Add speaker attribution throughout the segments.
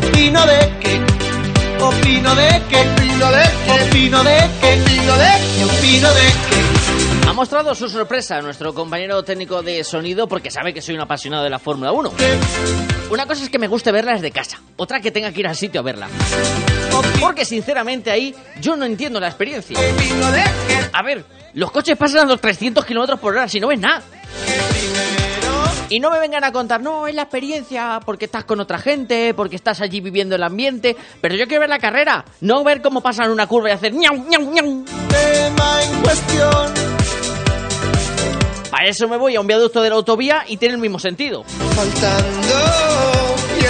Speaker 1: Opino de que, opino de que, opino de que, opino de que, opino de que, opino de que.
Speaker 2: Ha mostrado su sorpresa a nuestro compañero técnico de sonido porque sabe que soy un apasionado de la Fórmula 1. Una cosa es que me guste verla desde casa, otra que tenga que ir al sitio a verla. Porque sinceramente ahí yo no entiendo la experiencia. A ver, los coches pasan a los 300 kilómetros por hora si no ves nada. Y no me vengan a contar, no, es la experiencia, porque estás con otra gente, porque estás allí viviendo el ambiente. Pero yo quiero ver la carrera, no ver cómo pasan una curva y hacer ñau, ñau, ñau.
Speaker 1: tema en cuestión.
Speaker 2: Para eso me voy a un viaducto de la autovía y tiene el mismo sentido.
Speaker 1: Faltando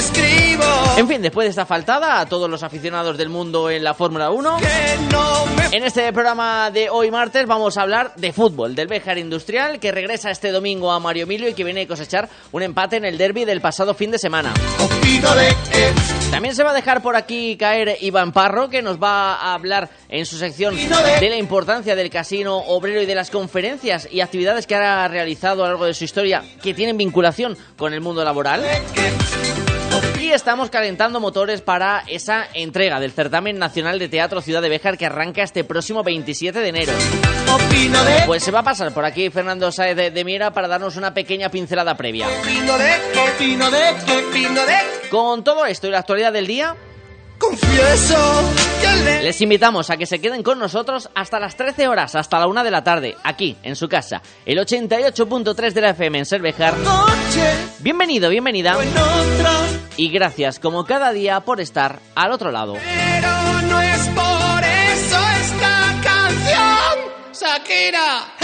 Speaker 1: escribo
Speaker 2: En fin, después de esta faltada, a todos los aficionados del mundo en la Fórmula 1,
Speaker 1: que no me
Speaker 2: en este programa de hoy martes vamos a hablar de fútbol, del Béjar Industrial, que regresa este domingo a Mario Emilio y que viene a cosechar un empate en el derby del pasado fin de semana. También se va a dejar por aquí caer Iván Parro, que nos va a hablar en su sección de la importancia del casino obrero y de las conferencias y actividades que ha realizado a lo largo de su historia que tienen vinculación con el mundo laboral. Y estamos calentando motores para esa entrega del Certamen Nacional de Teatro Ciudad de Béjar que arranca este próximo 27 de enero. Pues se va a pasar por aquí Fernando Saez de, de Miera para darnos una pequeña pincelada previa. Con todo esto y la actualidad del día,
Speaker 1: Confieso que le
Speaker 2: Les invitamos a que se queden con nosotros hasta las 13 horas, hasta la 1 de la tarde, aquí, en su casa, el 88.3 de la FM en Cervejar.
Speaker 1: noche
Speaker 2: Bienvenido, bienvenida, y gracias como cada día por estar al otro lado.
Speaker 1: pero no es por eso esta canción, Shakira.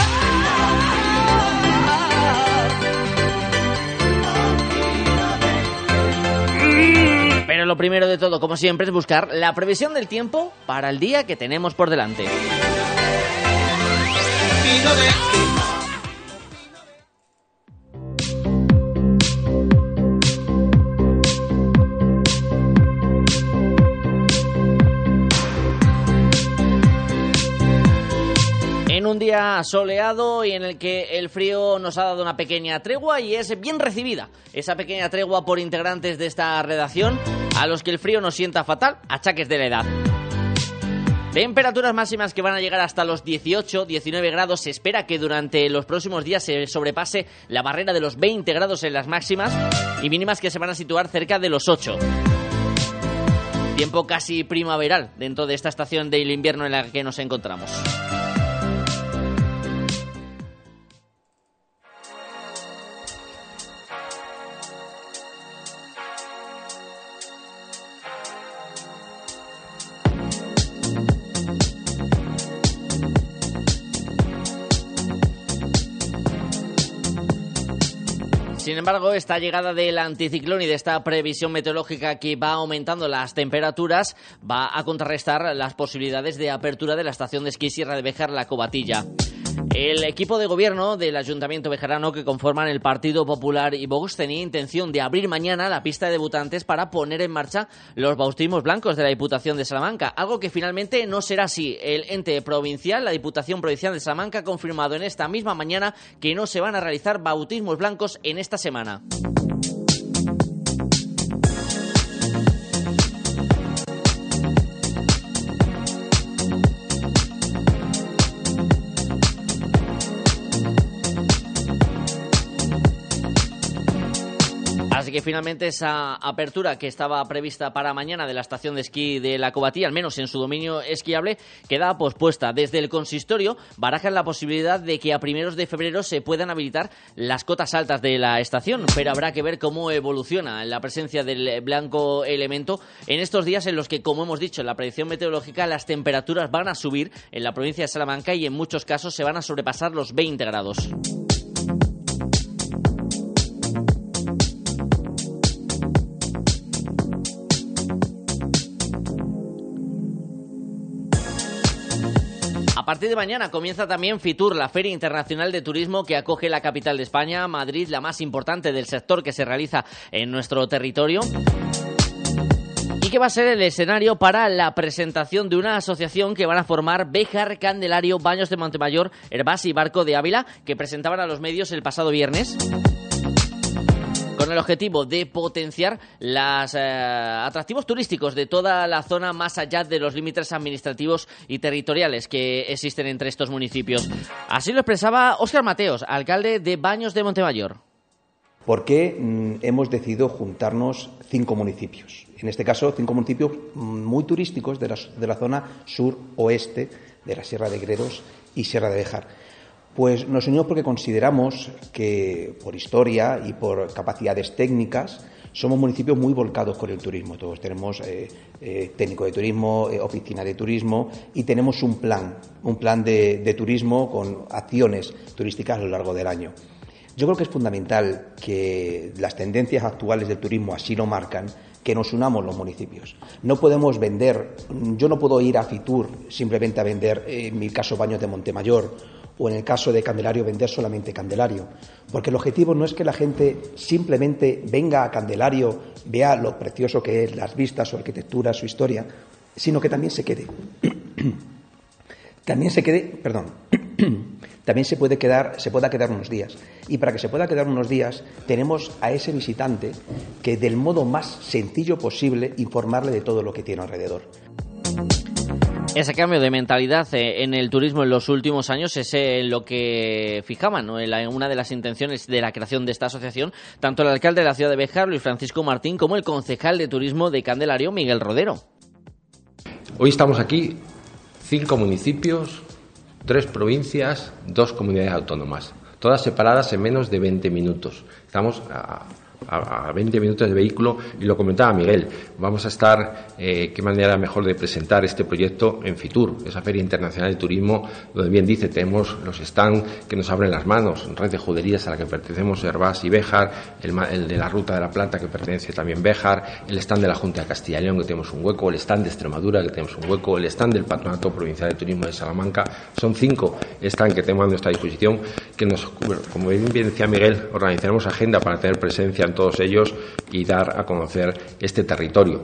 Speaker 2: Pero lo primero de todo, como siempre, es buscar la previsión del tiempo para el día que tenemos por delante. Un día soleado y en el que el frío nos ha dado una pequeña tregua y es bien recibida esa pequeña tregua por integrantes de esta redacción a los que el frío nos sienta fatal, achaques de la edad. Temperaturas máximas que van a llegar hasta los 18-19 grados. Se espera que durante los próximos días se sobrepase la barrera de los 20 grados en las máximas y mínimas que se van a situar cerca de los 8. Tiempo casi primaveral dentro de esta estación del invierno en la que nos encontramos. Sin embargo, esta llegada del anticiclón y de esta previsión meteorológica que va aumentando las temperaturas va a contrarrestar las posibilidades de apertura de la estación de esquí Sierra de Béjar La Cobatilla. El equipo de gobierno del Ayuntamiento Bejarano que conforman el Partido Popular y Vox tenía intención de abrir mañana la pista de debutantes para poner en marcha los bautismos blancos de la Diputación de Salamanca, algo que finalmente no será así. El ente provincial, la Diputación Provincial de Salamanca, ha confirmado en esta misma mañana que no se van a realizar bautismos blancos en esta semana. Que finalmente esa apertura que estaba prevista para mañana de la estación de esquí de la Cobatía, al menos en su dominio esquiable, queda pospuesta. Desde el consistorio barajan la posibilidad de que a primeros de febrero se puedan habilitar las cotas altas de la estación, pero habrá que ver cómo evoluciona la presencia del blanco elemento en estos días en los que, como hemos dicho en la predicción meteorológica, las temperaturas van a subir en la provincia de Salamanca y en muchos casos se van a sobrepasar los 20 grados. Partir de mañana comienza también Fitur, la Feria Internacional de Turismo que acoge la capital de España, Madrid, la más importante del sector que se realiza en nuestro territorio. Y que va a ser el escenario para la presentación de una asociación que van a formar Béjar, Candelario, Baños de Montemayor, Herbás y Barco de Ávila, que presentaban a los medios el pasado viernes. Con el objetivo de potenciar los eh, atractivos turísticos de toda la zona más allá de los límites administrativos y territoriales que existen entre estos municipios. Así lo expresaba Óscar Mateos, alcalde de Baños de Montemayor.
Speaker 3: ¿Por qué mm, hemos decidido juntarnos cinco municipios? En este caso, cinco municipios mm, muy turísticos de la, de la zona sur-oeste de la Sierra de Gredos y Sierra de Bejar. Pues nos unimos porque consideramos que, por historia y por capacidades técnicas, somos municipios muy volcados con el turismo. Todos tenemos eh, eh, técnico de turismo, eh, oficina de turismo y tenemos un plan, un plan de turismo con acciones turísticas a lo largo del año. Yo creo que es fundamental que las tendencias actuales del turismo así lo marcan, que nos unamos los municipios. No podemos vender, yo no puedo ir a Fitur simplemente a vender, en mi caso, baños de Montemayor o en el caso de Candelario vender solamente Candelario, porque el objetivo no es que la gente simplemente venga a Candelario, vea lo precioso que es, las vistas, su arquitectura, su historia, sino que también se quede. también se quede, perdón, también se puede quedar, se pueda quedar unos días. Y para que se pueda quedar unos días, tenemos a ese visitante que del modo más sencillo posible informarle de todo lo que tiene alrededor.
Speaker 2: Ese cambio de mentalidad eh, en el turismo en los últimos años es eh, lo que fijaban en una de las intenciones de la creación de esta asociación, tanto el alcalde de la ciudad de Bejar, Luis Francisco Martín, como el concejal de turismo de Candelario, Miguel Rodero.
Speaker 4: Hoy estamos aquí, cinco municipios, tres provincias, dos comunidades autónomas, todas separadas en menos de 20 minutos. Estamos a, a, 20 minutos de vehículo y lo comentaba Miguel. Vamos a estar, eh, qué manera mejor de presentar este proyecto en Fitur, esa Feria Internacional de Turismo, donde bien dice, tenemos los stands que nos abren las manos, red de juderías a la que pertenecemos Herbás y Béjar, el, de la Ruta de la Plata que pertenece también Béjar, el stand de la Junta de Castilla y León que tenemos un hueco, el stand de Extremadura que tenemos un hueco, el stand del Patronato Provincial de Turismo de Salamanca. Son cinco stands que tenemos a nuestra disposición que nos, como bien decía Miguel, organizaremos agenda para tener presencia en todos ellos y dar a conocer este territorio.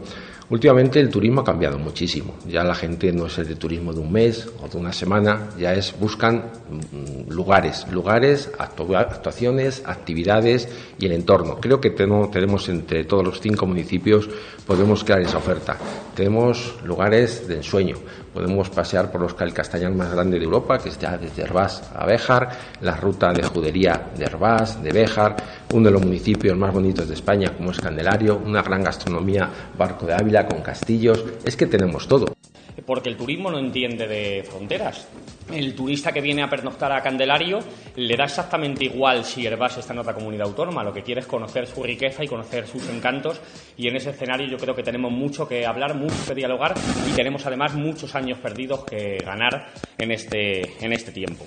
Speaker 4: Últimamente el turismo ha cambiado muchísimo. Ya la gente no es el de turismo de un mes o de una semana, ya es buscan mm, lugares, lugares, actuaciones, actividades y el entorno. Creo que tenemos entre todos los cinco municipios podemos crear esa oferta. Tenemos lugares de ensueño. Podemos pasear por los el más grande de Europa, que está desde Herbás a Béjar, la ruta de judería de Herbás, de Béjar, uno de los municipios más bonitos de España como es Candelario, una gran gastronomía, Barco de Ávila con castillos. Es que tenemos todo
Speaker 5: porque el turismo no entiende de fronteras. El turista que viene a pernoctar a Candelario le da exactamente igual si Herbás está en otra comunidad autónoma, lo que quiere es conocer su riqueza y conocer sus encantos y en ese escenario yo creo que tenemos mucho que hablar, mucho que dialogar y tenemos además muchos años perdidos que ganar en este, en este tiempo.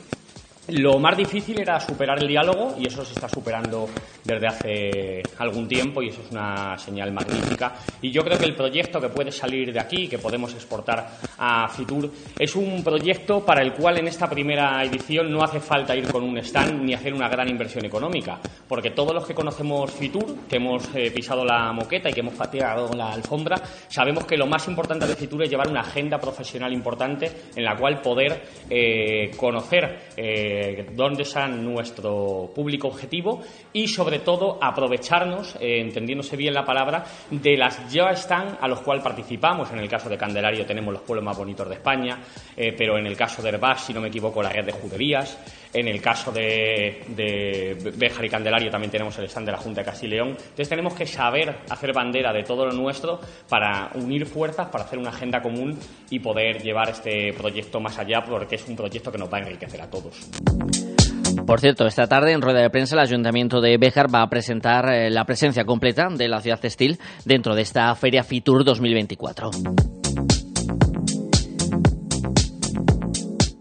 Speaker 5: Lo más difícil era superar el diálogo y eso se está superando desde hace algún tiempo y eso es una señal magnífica. Y yo creo que el proyecto que puede salir de aquí, que podemos exportar a Fitur, es un proyecto para el cual en esta primera edición no hace falta ir con un stand ni hacer una gran inversión económica, porque todos los que conocemos Fitur, que hemos eh, pisado la moqueta y que hemos pateado la alfombra, sabemos que lo más importante de Fitur es llevar una agenda profesional importante en la cual poder eh, conocer. Eh, dónde está nuestro público objetivo y, sobre todo, aprovecharnos, eh, entendiéndose bien la palabra, de las ya están a los cuales participamos. En el caso de Candelario tenemos los pueblos más bonitos de España, eh, pero en el caso de Herbás, si no me equivoco, la red de juderías. En el caso de, de Béjar y Candelario también tenemos el stand de la Junta de Castilla y León. Entonces tenemos que saber hacer bandera de todo lo nuestro para unir fuerzas, para hacer una agenda común y poder llevar este proyecto más allá, porque es un proyecto que nos va a enriquecer a todos.
Speaker 2: Por cierto, esta tarde en rueda de prensa el Ayuntamiento de Béjar va a presentar eh, la presencia completa de la ciudad textil dentro de esta Feria Fitur 2024.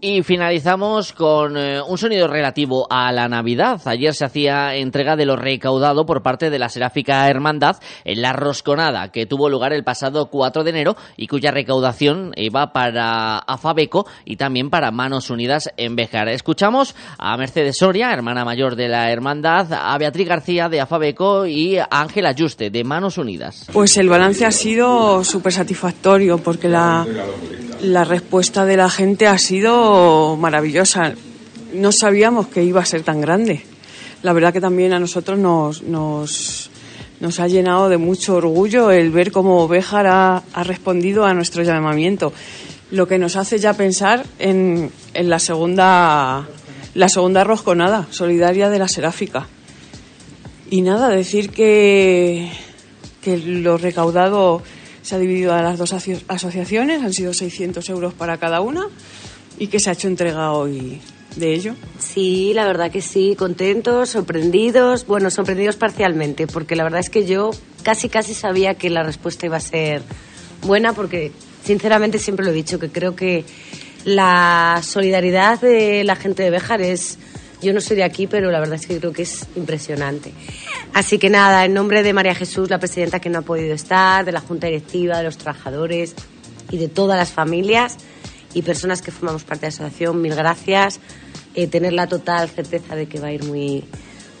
Speaker 2: Y finalizamos con eh, un sonido relativo a la Navidad. Ayer se hacía entrega de lo recaudado por parte de la Seráfica Hermandad en la Rosconada, que tuvo lugar el pasado 4 de enero y cuya recaudación iba para Afabeco y también para Manos Unidas en Bejar. Escuchamos a Mercedes Soria, hermana mayor de la Hermandad, a Beatriz García de Afabeco y a Ángel Ayuste de Manos Unidas.
Speaker 6: Pues el balance ha sido súper satisfactorio porque la respuesta de la gente ha sido maravillosa. No sabíamos que iba a ser tan grande. La verdad que también a nosotros nos, nos, nos ha llenado de mucho orgullo el ver cómo Béjar ha, respondido a nuestro llamamiento, lo que nos hace ya pensar en, la segunda la segunda rosconada solidaria de la Seráfica. Y nada, decir que, que lo recaudado se ha dividido a las dos asociaciones, han sido 600 euros para cada una y que se ha hecho entrega hoy de ello.
Speaker 7: Sí, la verdad que sí, contentos, sorprendidos, bueno, sorprendidos parcialmente, porque la verdad es que yo casi casi sabía que la respuesta iba a ser buena, porque sinceramente siempre lo he dicho, que creo que la solidaridad de la gente de Béjar es yo no soy de aquí, pero la verdad es que creo que es impresionante. Así que nada, en nombre de María Jesús, la presidenta que no ha podido estar, de la Junta Directiva, de los trabajadores y de todas las familias y personas que formamos parte de la asociación, mil gracias. Eh, tener la total certeza de que va a ir muy,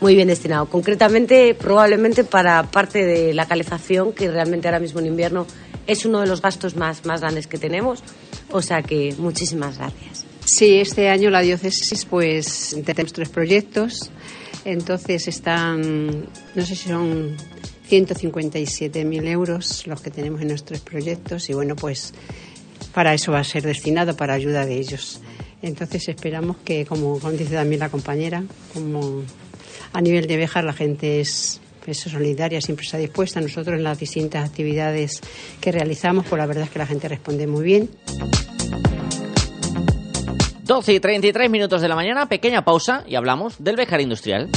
Speaker 7: muy bien destinado. Concretamente, probablemente para parte de la calefacción, que realmente ahora mismo en invierno es uno de los gastos más, más grandes que tenemos. O sea que muchísimas gracias.
Speaker 8: Sí, este año la diócesis pues tenemos tres proyectos, entonces están, no sé si son 157.000 euros los que tenemos en nuestros proyectos y bueno pues para eso va a ser destinado para ayuda de ellos. Entonces esperamos que, como, dice también la compañera, como a nivel de Bejar la gente es, es solidaria, siempre está dispuesta. Nosotros en las distintas actividades que realizamos, pues la verdad es que la gente responde muy bien.
Speaker 2: 12 y 33 minutos de la mañana, pequeña pausa y hablamos del Bejar Industrial.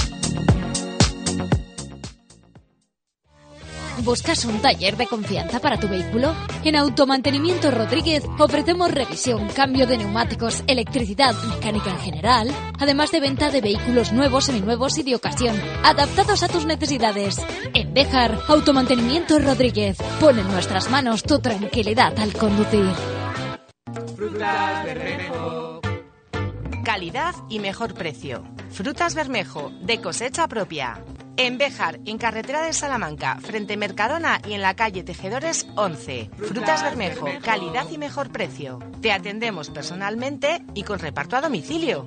Speaker 9: ¿Buscas un taller de confianza para tu vehículo? En Automantenimiento Rodríguez ofrecemos revisión, cambio de neumáticos, electricidad, mecánica en general, además de venta de vehículos nuevos, seminuevos y de ocasión, adaptados a tus necesidades. En Bejar, Automantenimiento Rodríguez pone en nuestras manos tu tranquilidad al conducir.
Speaker 10: Calidad y mejor precio. Frutas Bermejo, de cosecha propia. En Béjar, en carretera de Salamanca, frente Mercadona y en la calle Tejedores 11. Frutas Bermejo, calidad y mejor precio. Te atendemos personalmente y con reparto a domicilio.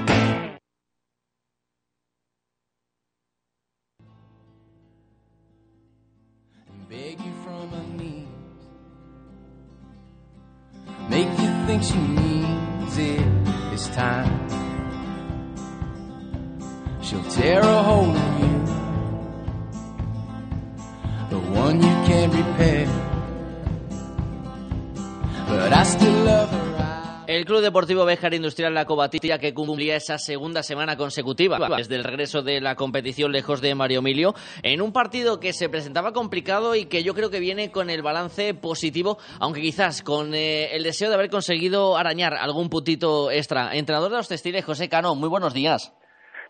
Speaker 11: think she needs it this time.
Speaker 2: She'll tear El Club Deportivo Béjar Industrial La Cobatilla que cumplía esa segunda semana consecutiva desde el regreso de la competición lejos de Mario Emilio en un partido que se presentaba complicado y que yo creo que viene con el balance positivo, aunque quizás con eh, el deseo de haber conseguido arañar algún puntito extra. Entrenador de los textiles, José Cano, muy buenos días.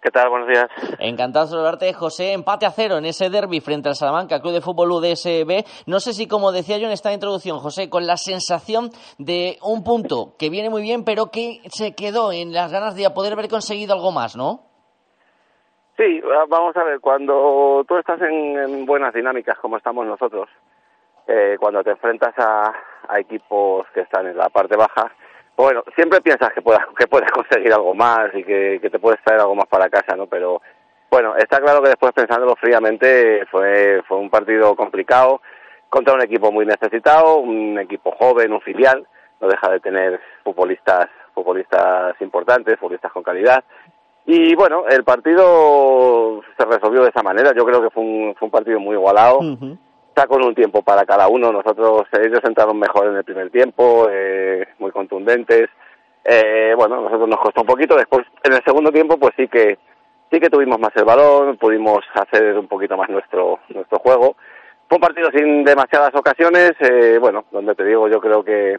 Speaker 12: ¿Qué tal? Buenos días.
Speaker 2: Encantado de saludarte, José. Empate a cero en ese derby frente al Salamanca, Club de Fútbol UDSB. No sé si, como decía yo en esta introducción, José, con la sensación de un punto que viene muy bien, pero que se quedó en las ganas de poder haber conseguido algo más, ¿no?
Speaker 12: Sí, vamos a ver, cuando tú estás en, buenas dinámicas como estamos nosotros, eh, cuando te enfrentas a, a equipos que están en la parte baja, bueno, siempre piensas que puedas, que puedes conseguir algo más y que, te puedes traer algo más para casa, ¿no? Pero bueno, está claro que después pensándolo fríamente fue, fue un partido complicado contra un equipo muy necesitado, un equipo joven, un filial, no deja de tener futbolistas, futbolistas importantes, futbolistas con calidad. Y bueno, el partido se resolvió de esa manera. Yo creo que fue un, fue un partido muy igualado está con un tiempo para cada uno. Nosotros, ellos entraron mejor en el primer tiempo, eh, muy contundentes. Eh, bueno, nosotros nos costó un poquito. Después, en el segundo tiempo, pues sí que sí que tuvimos más el balón, pudimos hacer un poquito más nuestro nuestro juego. Fue un partido sin demasiadas ocasiones, eh, bueno, donde te digo, yo creo que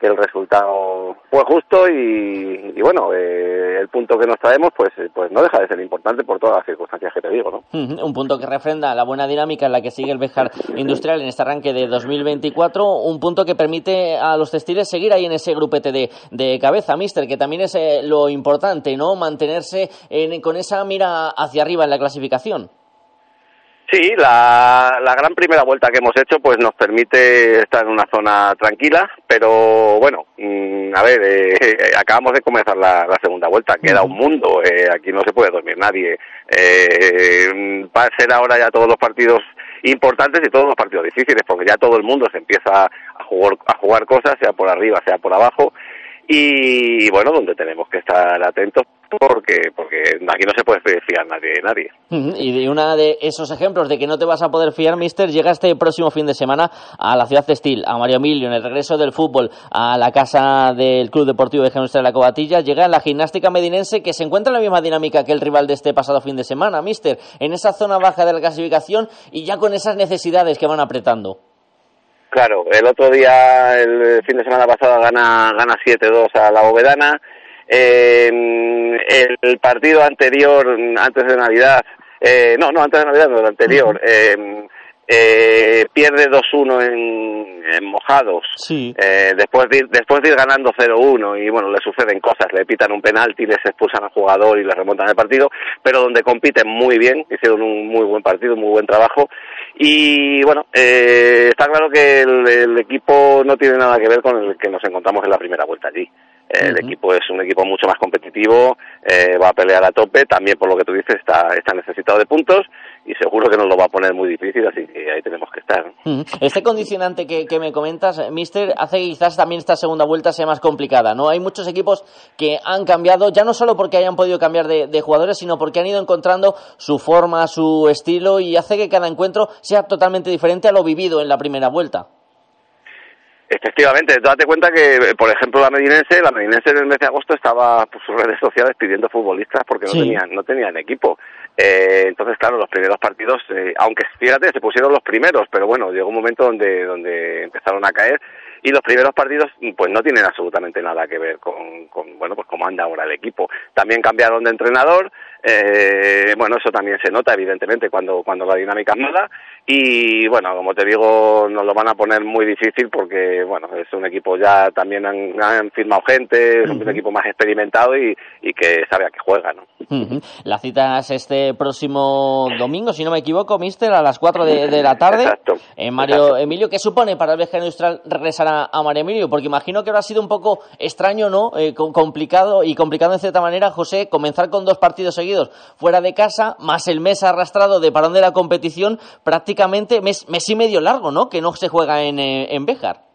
Speaker 12: que el resultado fue justo y, y bueno, eh, el punto que nos traemos pues, eh, pues no deja de ser importante por todas las circunstancias que te digo, ¿no?
Speaker 2: Un punto que refrenda la buena dinámica en la que sigue el Bejar Industrial en este arranque de 2024. Un punto que permite a los textiles seguir ahí en ese grupete de, de cabeza, mister, que también es eh, lo importante, ¿no? Mantenerse en- con esa mira hacia arriba en la clasificación.
Speaker 12: Sí, la, la gran primera vuelta que hemos hecho pues nos permite estar en una zona tranquila, pero bueno, mm, a ver, eh, acabamos de comenzar la, la segunda vuelta, queda un mundo, eh, aquí no se puede dormir nadie. Eh, va a ser ahora ya todos los partidos importantes y todos los partidos difíciles, porque ya todo el mundo se empieza a jugar, a jugar cosas, sea por arriba, sea por abajo, y bueno, donde tenemos que estar atentos porque porque aquí no se puede fiar nadie de nadie.
Speaker 2: Y de uno de esos ejemplos de que no te vas a poder fiar, mister, llega este próximo fin de semana a la ciudad textil, a Mario Emilio, en el regreso del fútbol, a la casa del Club Deportivo de Industrial de la Cobatilla, llega la gimnástica medinense que se encuentra en la misma dinámica que el rival de este pasado fin de semana, mister, en esa zona baja de la clasificación y ya con esas necesidades que van apretando.
Speaker 12: Claro, el otro día, el fin de semana pasado, gana, gana 7-2 a la Bovedana. Eh, el partido anterior, antes de Navidad, eh, no, no, antes de Navidad, no, el anterior, eh, eh, pierde 2-1 en, en Mojados.
Speaker 2: Sí.
Speaker 12: Eh, después, de ir, después de ir ganando 0-1 y bueno, le suceden cosas, le pitan un penalti, les expulsan al jugador y le remontan el partido, pero donde compiten muy bien, hicieron un muy buen partido, un muy buen trabajo y bueno, eh, está claro que el, el equipo no tiene nada que ver con el que nos encontramos en la primera vuelta allí. El equipo es un equipo mucho más competitivo, eh, va a pelear a tope, también por lo que tú dices está, está necesitado de puntos y seguro que nos lo va a poner muy difícil, así que ahí tenemos que estar.
Speaker 2: Este condicionante que, que me comentas, eh, Mister, hace que quizás también esta segunda vuelta sea más complicada, ¿no? Hay muchos equipos que han cambiado, ya no solo porque hayan podido cambiar de, de jugadores, sino porque han ido encontrando su forma, su estilo y hace que cada encuentro sea totalmente diferente a lo vivido en la primera vuelta.
Speaker 12: Efectivamente, date cuenta que, por ejemplo, la Medinense, la Medinense en el mes de agosto estaba por sus redes sociales pidiendo futbolistas porque no tenían, no tenían equipo. Eh, entonces, claro, los primeros partidos, eh, aunque fíjate, se pusieron los primeros, pero bueno, llegó un momento donde, donde empezaron a caer y los primeros partidos pues no tienen absolutamente nada que ver con, con bueno pues cómo anda ahora el equipo también cambiaron de entrenador eh, bueno eso también se nota evidentemente cuando cuando la dinámica es mala y bueno como te digo nos lo van a poner muy difícil porque bueno es un equipo ya también han, han firmado gente es un equipo más experimentado y, y que sabe a qué juega no.
Speaker 2: La cita es este próximo domingo, si no me equivoco, Mister, a las 4 de, de la tarde.
Speaker 12: Exacto.
Speaker 2: En Mario Emilio, ¿qué supone para el viaje industrial regresar a, a Mario Emilio? Porque imagino que habrá sido un poco extraño, ¿no? Eh, com- complicado y complicado en cierta manera, José, comenzar con dos partidos seguidos fuera de casa, más el mes arrastrado de parón de la competición, prácticamente mes, mes y medio largo, ¿no? Que no se juega en, eh, en Béjar.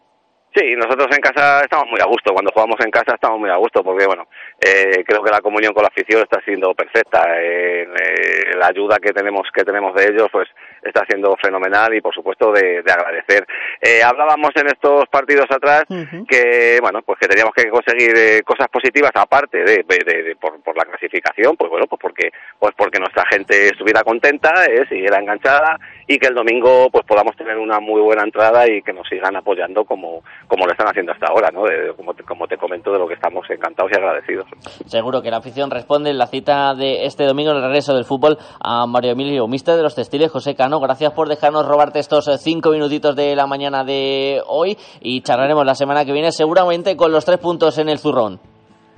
Speaker 12: Sí, nosotros en casa estamos muy a gusto. Cuando jugamos en casa estamos muy a gusto porque, bueno, eh, creo que la comunión con la afición está siendo perfecta. Eh, eh, la ayuda que tenemos que tenemos de ellos, pues está siendo fenomenal y, por supuesto, de, de agradecer. Eh, hablábamos en estos partidos atrás que, bueno, pues que teníamos que conseguir eh, cosas positivas aparte de, de- de- de- por, por la clasificación, pues bueno, pues porque pues porque nuestra gente estuviera contenta, eh, siguiera enganchada y que el domingo pues podamos tener una muy buena entrada y que nos sigan apoyando como como lo están haciendo hasta ahora, ¿no? De- como, te, como te comento, de lo que estamos encantados y agradecidos.
Speaker 2: Seguro que la afición responde en la cita de este domingo en el regreso del fútbol a Mario Emilio, mister de los textiles, José Cano. Gracias por dejarnos robarte estos eh, cinco minutitos de la mañana de hoy y charlaremos la semana que viene seguramente con los tres puntos en el zurrón.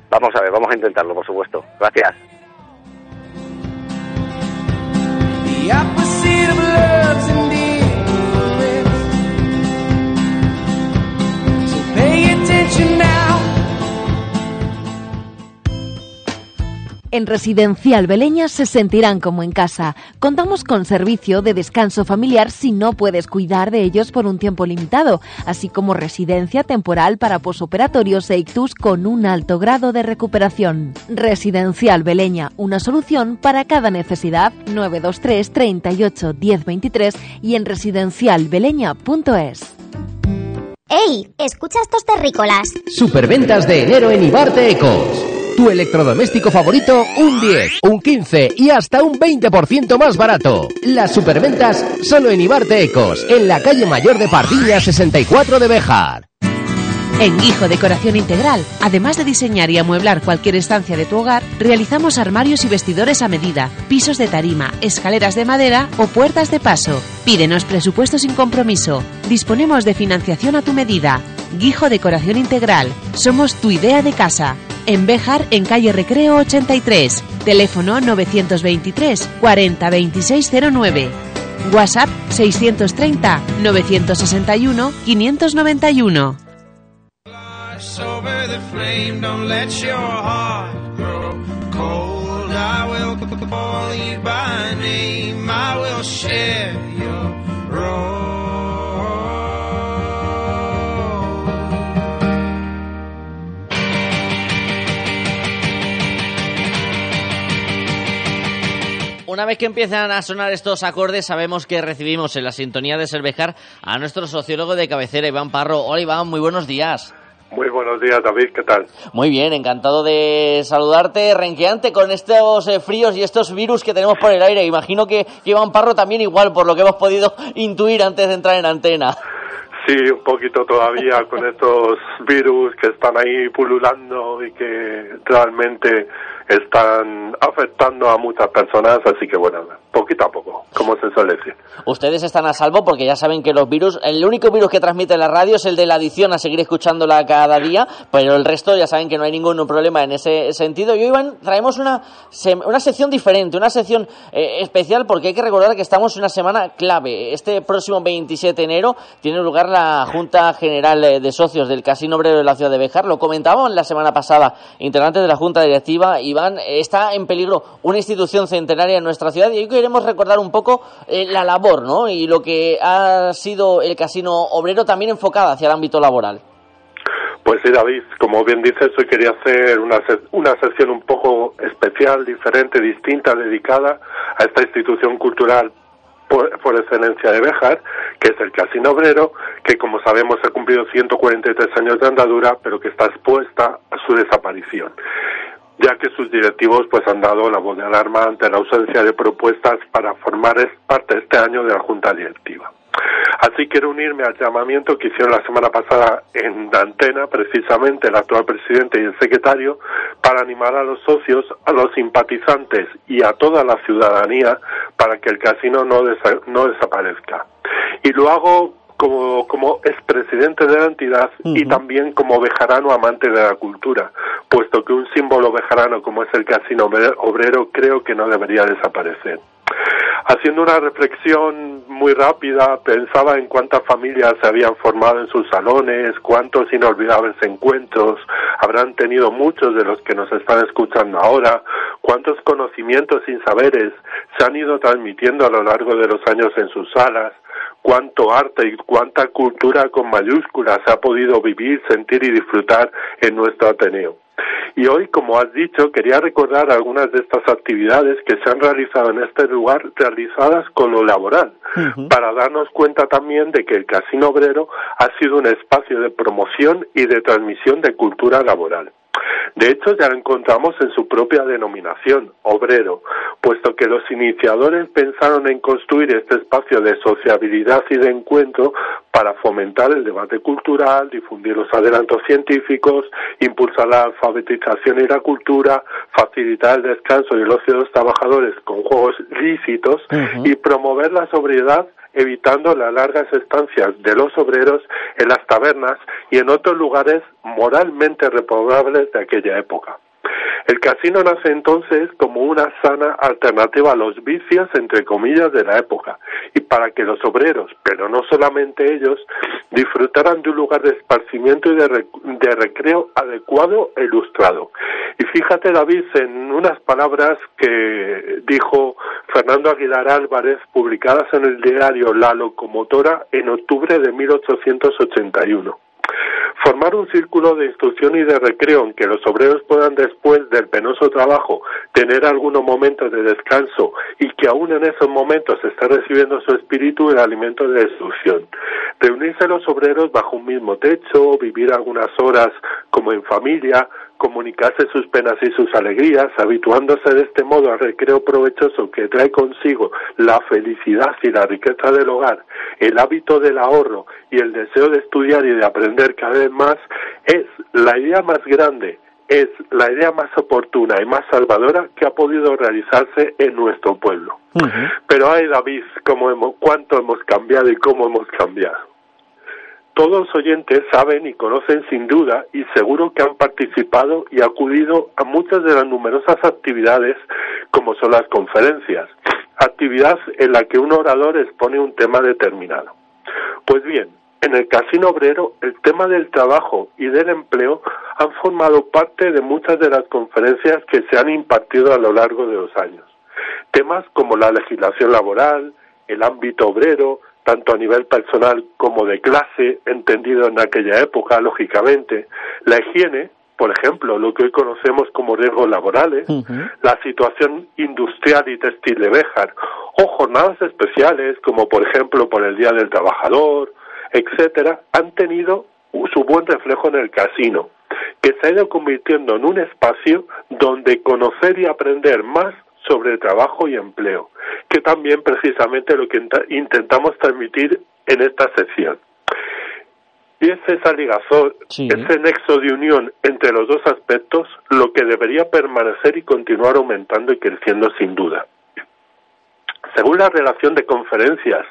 Speaker 12: Vamos a ver, vamos a intentarlo, por supuesto. Gracias.
Speaker 13: En Residencial Beleña se sentirán como en casa. Contamos con servicio de descanso familiar si no puedes cuidar de ellos por un tiempo limitado, así como residencia temporal para posoperatorios e ictus con un alto grado de recuperación. Residencial Beleña, una solución para cada necesidad. 923 38 1023 y en residencialbeleña.es.
Speaker 14: ¡Ey! Escucha estos terrícolas.
Speaker 15: Superventas de enero en Ibarte Ecos. Tu electrodoméstico favorito, un 10, un 15 y hasta un 20% más barato. Las superventas solo en Ibarte Ecos, en la calle mayor de Pardilla 64 de Bejar.
Speaker 10: En Guijo Decoración Integral, además de diseñar y amueblar cualquier estancia de tu hogar, realizamos armarios y vestidores a medida, pisos de tarima, escaleras de madera o puertas de paso. Pídenos presupuesto sin compromiso. Disponemos de financiación a tu medida. Guijo Decoración Integral. Somos tu idea de casa. En Béjar, en calle Recreo 83. Teléfono 923 40 2609. WhatsApp 630 961 591.
Speaker 1: over the flame. Don't let your heart grow cold. I will call you by name. I will share your
Speaker 2: Una vez que empiezan a sonar estos acordes, sabemos que recibimos en la sintonía de Cervejar a nuestro sociólogo de cabecera, Iván Parro. Hola Iván, muy buenos días.
Speaker 16: Muy buenos días, David, ¿qué tal?
Speaker 2: Muy bien, encantado de saludarte, renqueante con estos eh, fríos y estos virus que tenemos por el aire. Imagino que, que Iván Parro también igual, por lo que hemos podido intuir antes de entrar en antena.
Speaker 16: Sí, un poquito todavía con estos virus que están ahí pululando y que realmente están afectando a muchas personas, así que bueno, poquito a poco, como se suele decir.
Speaker 2: Ustedes están a salvo porque ya saben que los virus, el único virus que transmite la radio es el de la adicción a seguir escuchándola cada día, pero el resto ya saben que no hay ningún problema en ese sentido. Y hoy, Iván, traemos una, una sección diferente, una sección eh, especial porque hay que recordar que estamos en una semana clave. Este próximo 27 de enero tiene lugar la Junta General eh, de Socios del Casino Obrero de la Ciudad de Bejar. Lo comentábamos la semana pasada, integrantes de la Junta Directiva Iván, está en peligro una institución centenaria en nuestra ciudad y hoy queremos recordar un poco eh, la labor ¿no? y lo que ha sido el casino obrero también enfocada hacia el ámbito laboral.
Speaker 16: Pues sí, David, como bien dices, hoy quería hacer una, una sesión un poco especial, diferente, distinta, dedicada a esta institución cultural por, excelencia de Béjar, que es el Casino Obrero, que como sabemos ha cumplido 143 años de andadura, pero que está expuesta a su desaparición ya que sus directivos pues han dado la voz de alarma ante la ausencia de propuestas para formar parte este año de la Junta Directiva. Así quiero unirme al llamamiento que hicieron la semana pasada en antena, precisamente el actual presidente y el secretario, para animar a los socios, a los simpatizantes y a toda la ciudadanía para que el casino no, no desaparezca. Y lo hago como, como expresidente de la entidad y también como bejarano amante de la cultura, puesto que un símbolo bejarano como es el casino obrero creo que no debería desaparecer. Haciendo una reflexión muy rápida, pensaba en cuántas familias se habían formado en sus salones, cuántos inolvidables encuentros habrán tenido muchos de los que nos están escuchando ahora, cuántos conocimientos sin saberes se han ido transmitiendo a lo largo de los años en sus salas, cuánto arte y cuánta cultura con mayúsculas se ha podido vivir, sentir y disfrutar en nuestro Ateneo. Y hoy, como has dicho, quería recordar algunas de estas actividades que se han realizado en este lugar, realizadas con lo laboral, para darnos cuenta también de que el Casino Obrero ha sido un espacio de promoción y de transmisión de cultura laboral. De hecho, ya lo encontramos en su propia denominación, obrero, puesto que los iniciadores pensaron en construir este espacio de sociabilidad y de encuentro para fomentar el debate cultural, difundir los adelantos científicos, impulsar la alfabetización y la cultura, facilitar el descanso y el ocio de los trabajadores con juegos lícitos y promover la sobriedad evitando las largas estancias de los obreros en las tabernas y en otros lugares moralmente reprobables de aquella época. El casino nace entonces como una sana alternativa a los vicios, entre comillas, de la época, y para que los obreros, pero no solamente ellos, disfrutaran de un lugar de esparcimiento y de, de recreo adecuado e ilustrado. Y fíjate, David, en unas palabras que dijo Fernando Aguilar Álvarez, publicadas en el diario La Locomotora en octubre de 1881. Formar un círculo de instrucción y de recreo en que los obreros puedan después del penoso trabajo tener algunos momentos de descanso y que aún en esos momentos esté recibiendo su espíritu el alimento de instrucción. Reunirse los obreros bajo un mismo techo, vivir algunas horas como en familia, comunicarse sus penas y sus alegrías, habituándose de este modo al recreo provechoso que trae consigo la felicidad y la riqueza del hogar, el hábito del ahorro y el deseo de estudiar y de aprender cada vez más, es la idea más grande, es la idea más oportuna y más salvadora que ha podido realizarse en nuestro pueblo. Pero ay David, cómo hemos, cuánto hemos cambiado y cómo hemos cambiado. Todos los oyentes saben y conocen sin duda y seguro que han participado y acudido a muchas de las numerosas actividades como son las conferencias, actividad en la que un orador expone un tema determinado. Pues bien, en el casino obrero el tema del trabajo y del empleo han formado parte de muchas de las conferencias que se han impartido a lo largo de los años. Temas como la legislación laboral, el ámbito obrero, tanto a nivel personal como de clase, entendido en aquella época, lógicamente, la higiene, por ejemplo, lo que hoy conocemos como riesgos laborales, la situación industrial y textil de Béjar, o jornadas especiales, como por ejemplo por el Día del Trabajador, etcétera, han tenido su buen reflejo en el casino, que se ha ido convirtiendo en un espacio donde conocer y aprender más sobre trabajo y empleo, que también precisamente lo que intentamos transmitir en esta sección. Y es esa ligazón, ese nexo de unión entre los dos aspectos, lo que debería permanecer y continuar aumentando y creciendo sin duda. Según la relación de conferencias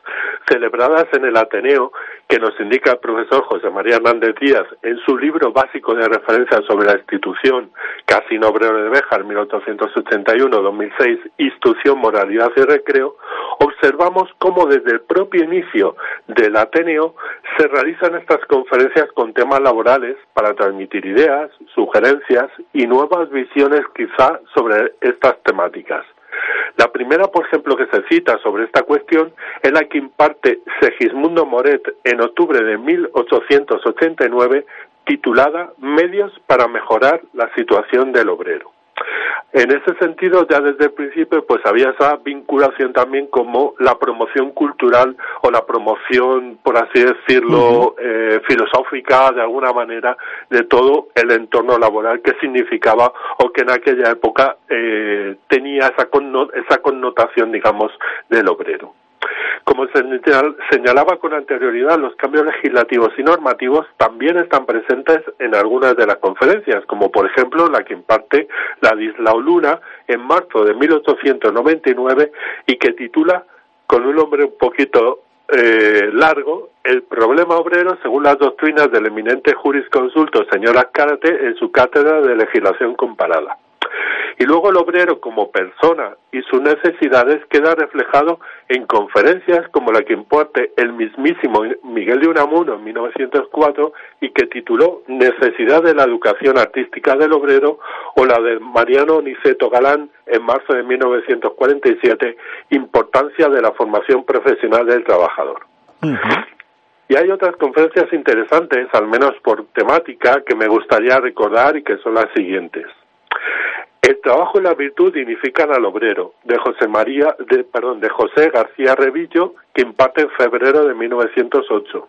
Speaker 16: celebradas en el Ateneo, que nos indica el profesor José María Hernández Díaz en su libro básico de referencia sobre la institución Casino Obrero de Béjar 1881-2006, Institución, Moralidad y Recreo, observamos cómo desde el propio inicio del Ateneo se realizan estas conferencias con temas laborales para transmitir ideas, sugerencias y nuevas visiones quizá sobre estas temáticas. La primera, por ejemplo, que se cita sobre esta cuestión es la que imparte Segismundo Moret en octubre de 1889, titulada Medios para mejorar la situación del obrero. En ese sentido, ya desde el principio, pues había esa vinculación también como la promoción cultural o la promoción, por así decirlo, eh, filosófica, de alguna manera, de todo el entorno laboral que significaba o que en aquella época eh, tenía esa, esa connotación, digamos, del obrero. Como se señalaba con anterioridad, los cambios legislativos y normativos también están presentes en algunas de las conferencias, como por ejemplo la que imparte la Isla Oluna en marzo de 1899 y que titula, con un nombre un poquito eh, largo, El problema obrero según las doctrinas del eminente jurisconsulto señor Azcárate en su cátedra de legislación comparada. Y luego el obrero como persona y sus necesidades queda reflejado en conferencias como la que imparte el mismísimo Miguel de Unamuno en 1904 y que tituló Necesidad de la educación artística del obrero o la de Mariano Niceto Galán en marzo de 1947 Importancia de la formación profesional del trabajador. Y hay otras conferencias interesantes, al menos por temática, que me gustaría recordar y que son las siguientes. El trabajo y la virtud dignifican al obrero, de José María, de, perdón, de José García Revillo, que imparte en febrero de 1908.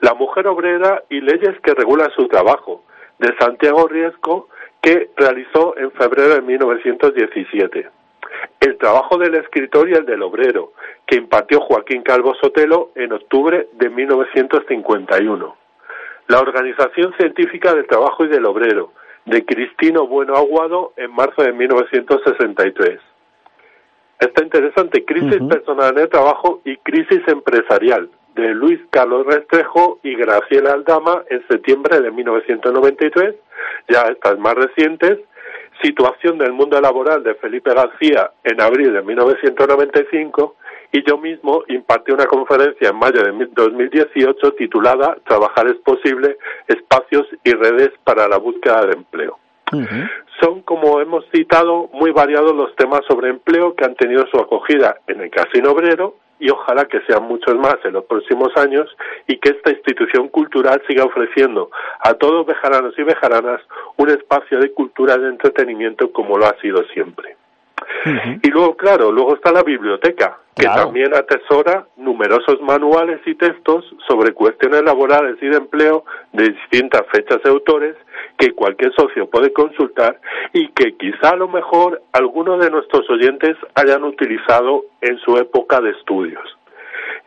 Speaker 16: La mujer obrera y leyes que regulan su trabajo, de Santiago Riesco, que realizó en febrero de 1917. El trabajo del escritor y el del obrero, que impartió Joaquín Calvo Sotelo en octubre de 1951. La Organización Científica del Trabajo y del Obrero, de Cristino Bueno Aguado en marzo de 1963. Está interesante, Crisis Personal en el Trabajo y Crisis Empresarial, de Luis Carlos Restrejo y Graciela Aldama en septiembre de 1993, ya estas más recientes, Situación del mundo laboral de Felipe García en abril de 1995 y yo mismo impartí una conferencia en mayo de 2018 titulada Trabajar es posible, espacios y redes para la búsqueda de empleo. Son, como hemos citado, muy variados los temas sobre empleo que han tenido su acogida en el casino obrero y ojalá que sean muchos más en los próximos años y que esta institución cultural siga ofreciendo a todos bejaranos y bejaranas un espacio de cultura y de entretenimiento como lo ha sido siempre. Y luego, claro, luego está la biblioteca, que también atesora numerosos manuales y textos sobre cuestiones laborales y de empleo de distintas fechas y autores que cualquier socio puede consultar y que quizá a lo mejor algunos de nuestros oyentes hayan utilizado en su época de estudios.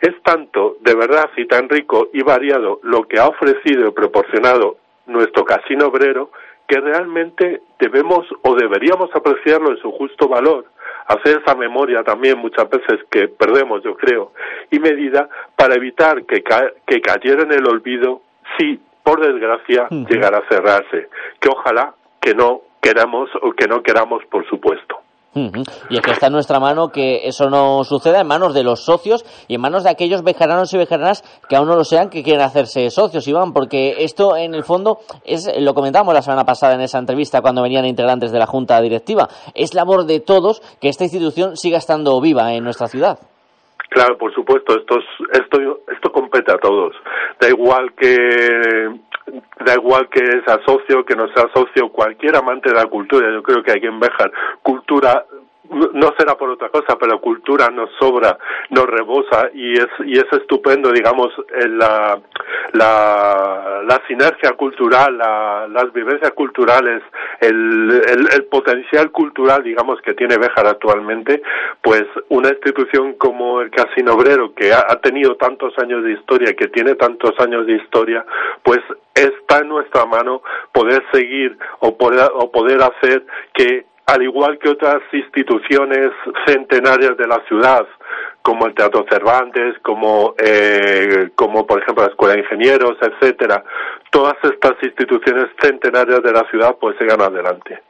Speaker 16: es tanto, de verdad, y tan rico y variado lo que ha ofrecido y proporcionado nuestro casino obrero que realmente debemos o deberíamos apreciarlo en su justo valor, hacer esa memoria también muchas veces que perdemos, yo creo, y medida para evitar que, que cayera en el olvido si, por desgracia, llegara a cerrarse, que ojalá que no queramos o que no queramos, por supuesto.
Speaker 2: Y es que está en nuestra mano que eso no suceda en manos de los socios y en manos de aquellos bejaranos y bejaranas que aún no lo sean, que quieren hacerse socios, Iván, porque esto en el fondo es, lo comentamos la semana pasada en esa entrevista cuando venían integrantes de la Junta Directiva, es labor de todos que esta institución siga estando viva en nuestra ciudad.
Speaker 16: Claro, por supuesto, esto, esto, esto compete a todos. Da igual que da igual que sea socio, que no sea socio, cualquier amante de la cultura, yo creo que hay que envejar cultura no será por otra cosa, pero cultura nos sobra, nos rebosa y es, y es estupendo, digamos, la, la, la sinergia cultural, la, las vivencias culturales, el, el, el, potencial cultural, digamos, que tiene Béjar actualmente, pues una institución como el Casino Obrero, que ha, ha tenido tantos años de historia, que tiene tantos años de historia, pues está en nuestra mano poder seguir o poder, o poder hacer que al igual que otras instituciones centenarias de la ciudad, como el Teatro Cervantes, como, eh, como por ejemplo la Escuela de Ingenieros, etcétera, todas estas instituciones centenarias de la ciudad pues sigan adelante.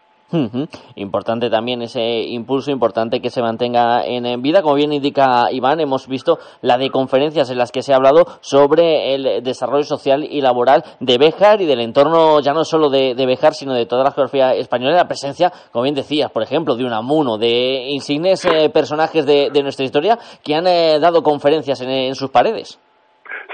Speaker 2: Importante también ese impulso, importante que se mantenga en, vida. Como bien indica Iván, hemos visto la de conferencias en las que se ha hablado sobre el desarrollo social y laboral de Béjar y del entorno ya no solo de, de Béjar, sino de toda la geografía española. La presencia, como bien decías, por ejemplo, de un amuno, de insignes eh, personajes de, nuestra historia que han eh, dado conferencias en sus paredes.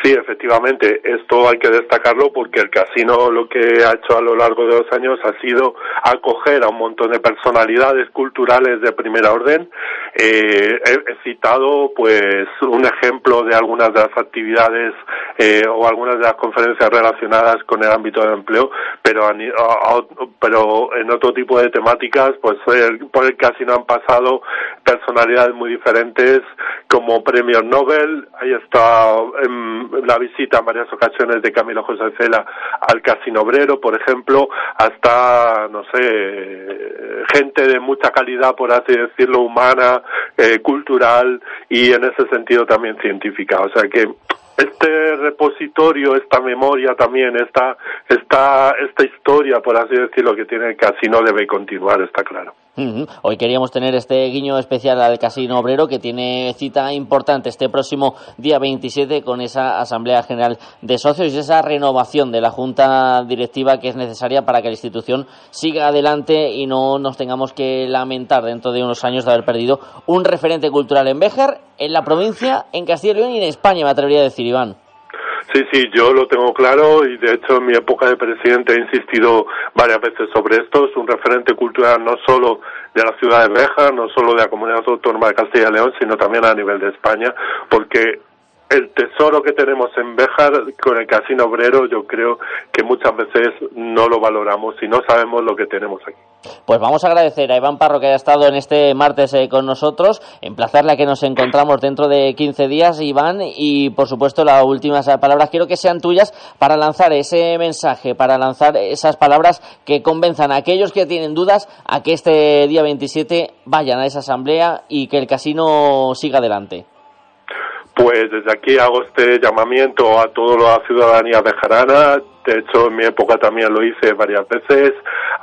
Speaker 16: Sí, efectivamente, esto hay que destacarlo porque el casino lo que ha hecho a lo largo de los años ha sido acoger a un montón de personalidades culturales de primera orden. Eh, he, citado pues un ejemplo de algunas de las actividades eh, o algunas de las conferencias relacionadas con el ámbito del empleo, pero, pero en otro tipo de temáticas, pues por el casino han pasado personalidades muy diferentes como premios Nobel, ahí está la visita en varias ocasiones de Camilo José Cela al Casino Obrero, por ejemplo, hasta, no sé, gente de mucha calidad, por así decirlo, humana, eh, cultural y en ese sentido también científica. O sea que este repositorio, esta memoria también, esta, esta, esta historia, por así decirlo, que tiene el casino debe continuar, está claro.
Speaker 2: Hoy queríamos tener este guiño especial al Casino Obrero que tiene cita importante este próximo día 27 con esa Asamblea General de Socios y esa renovación de la Junta Directiva que es necesaria para que la institución siga adelante y no nos tengamos que lamentar dentro de unos años de haber perdido un referente cultural en Béjar, en la provincia, en Castilla y León y en España, me atrevería a decir, Iván.
Speaker 16: Sí, sí, yo lo tengo claro y de hecho en mi época de presidente he insistido varias veces sobre esto. Es un referente cultural no solo de la ciudad de Béjar, no solo de la comunidad autónoma de Castilla y León, sino también a nivel de España, porque el tesoro que tenemos en Béjar con el casino obrero, yo creo que muchas veces no lo valoramos y no sabemos lo que tenemos aquí.
Speaker 2: Pues vamos a agradecer a Iván Parro que haya estado en este martes eh, con nosotros, emplazarle a que nos encontramos dentro de 15 días, Iván, y por supuesto las últimas palabras quiero que sean tuyas para lanzar ese mensaje, para lanzar esas palabras que convenzan a aquellos que tienen dudas a que este día 27 vayan a esa asamblea y que el casino siga adelante.
Speaker 16: Pues desde aquí hago este llamamiento a toda la ciudadanía bejarana, de hecho en mi época también lo hice varias veces,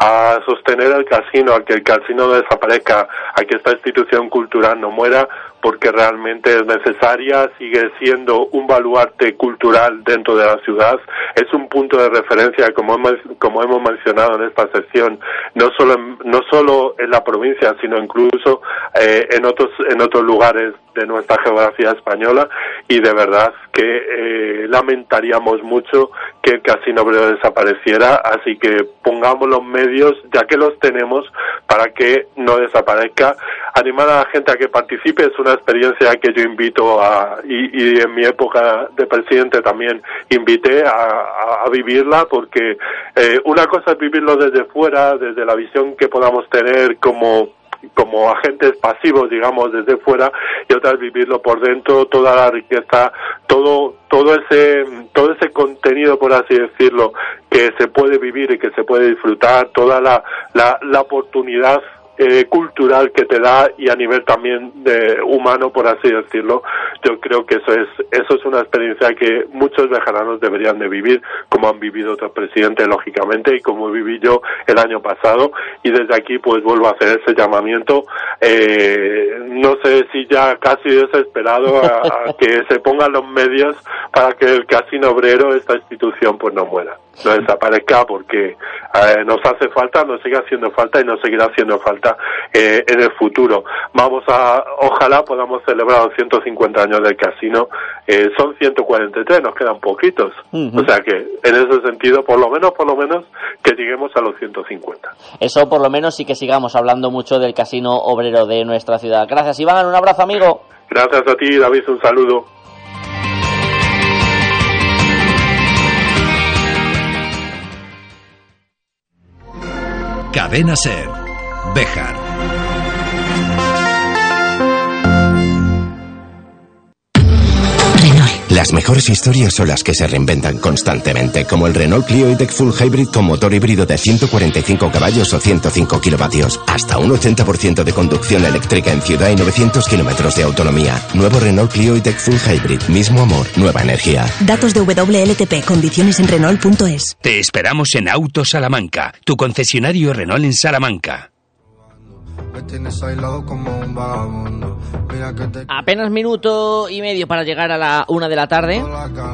Speaker 16: a sostener el casino, a que el casino no desaparezca, a que esta institución cultural no muera, porque realmente es necesaria, sigue siendo un baluarte cultural dentro de la ciudad, es un punto de referencia, como hemos, como hemos mencionado en esta sección, no solo en, no solo en la provincia, sino incluso eh, en otros en otros lugares de nuestra geografía española y de verdad que eh, lamentaríamos mucho que el casino obrero desapareciera, así que pongamos los medios, ya que los tenemos, para que no desaparezca. Animar a la gente a que participe es una experiencia que yo invito a, y, en mi época de presidente también invité a, vivirla, porque eh, una cosa es vivirlo desde fuera, desde la visión que podamos tener como como agentes pasivos, digamos, desde fuera, y otras vivirlo por dentro, toda la riqueza, todo, todo ese, todo ese contenido, por así decirlo, que se puede vivir y que se puede disfrutar, toda la, la, la oportunidad eh, cultural que te da y a nivel también de humano, por así decirlo. Yo creo que eso es, eso es una experiencia que muchos vejaranos deberían de vivir, como han vivido otros presidentes, lógicamente, y como viví yo el año pasado. Y desde aquí, pues vuelvo a hacer ese llamamiento. Eh, no sé si ya casi desesperado a, a que se pongan los medios para que el casino obrero, esta institución, pues no muera no desaparezca porque eh, nos hace falta, nos sigue haciendo falta y nos seguirá haciendo falta eh, en el futuro. Vamos a, ojalá podamos celebrar los 150 años del casino. Eh, son 143, nos quedan poquitos. O sea que en ese sentido, por lo menos, por lo menos, que lleguemos a los 150.
Speaker 2: Eso por lo menos y que sigamos hablando mucho del casino obrero de nuestra ciudad. Gracias Iván, un abrazo amigo.
Speaker 16: Gracias a ti, David, un saludo.
Speaker 17: Cadena Ser. Bejar.
Speaker 18: Las mejores historias son las que se reinventan constantemente, como el Renault Clio E-Tech Full Hybrid con motor híbrido de 145 caballos o 105 kilovatios, hasta un 80% de conducción eléctrica en ciudad y 900 kilómetros de autonomía. Nuevo Renault Clio E-Tech Full Hybrid, mismo amor, nueva energía.
Speaker 19: Datos de WLTP, condiciones en Renault.es.
Speaker 17: Te esperamos en Auto Salamanca, tu concesionario Renault en Salamanca.
Speaker 2: Apenas minuto y medio para llegar a la una de la tarde.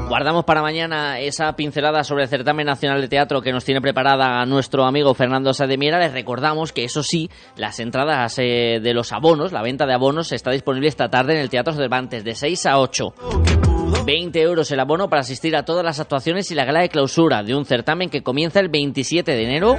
Speaker 2: Guardamos para mañana esa pincelada sobre el certamen nacional de teatro que nos tiene preparada nuestro amigo Fernando Sademiera. Les recordamos que eso sí, las entradas eh, de los abonos, la venta de abonos está disponible esta tarde en el Teatro Cervantes de 6 a 8. 20 euros el abono para asistir a todas las actuaciones y la gala de clausura de un certamen que comienza el 27 de enero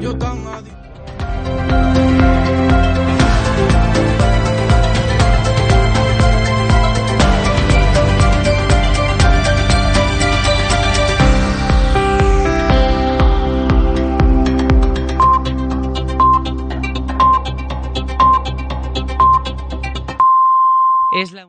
Speaker 1: yo tan adicto. Es la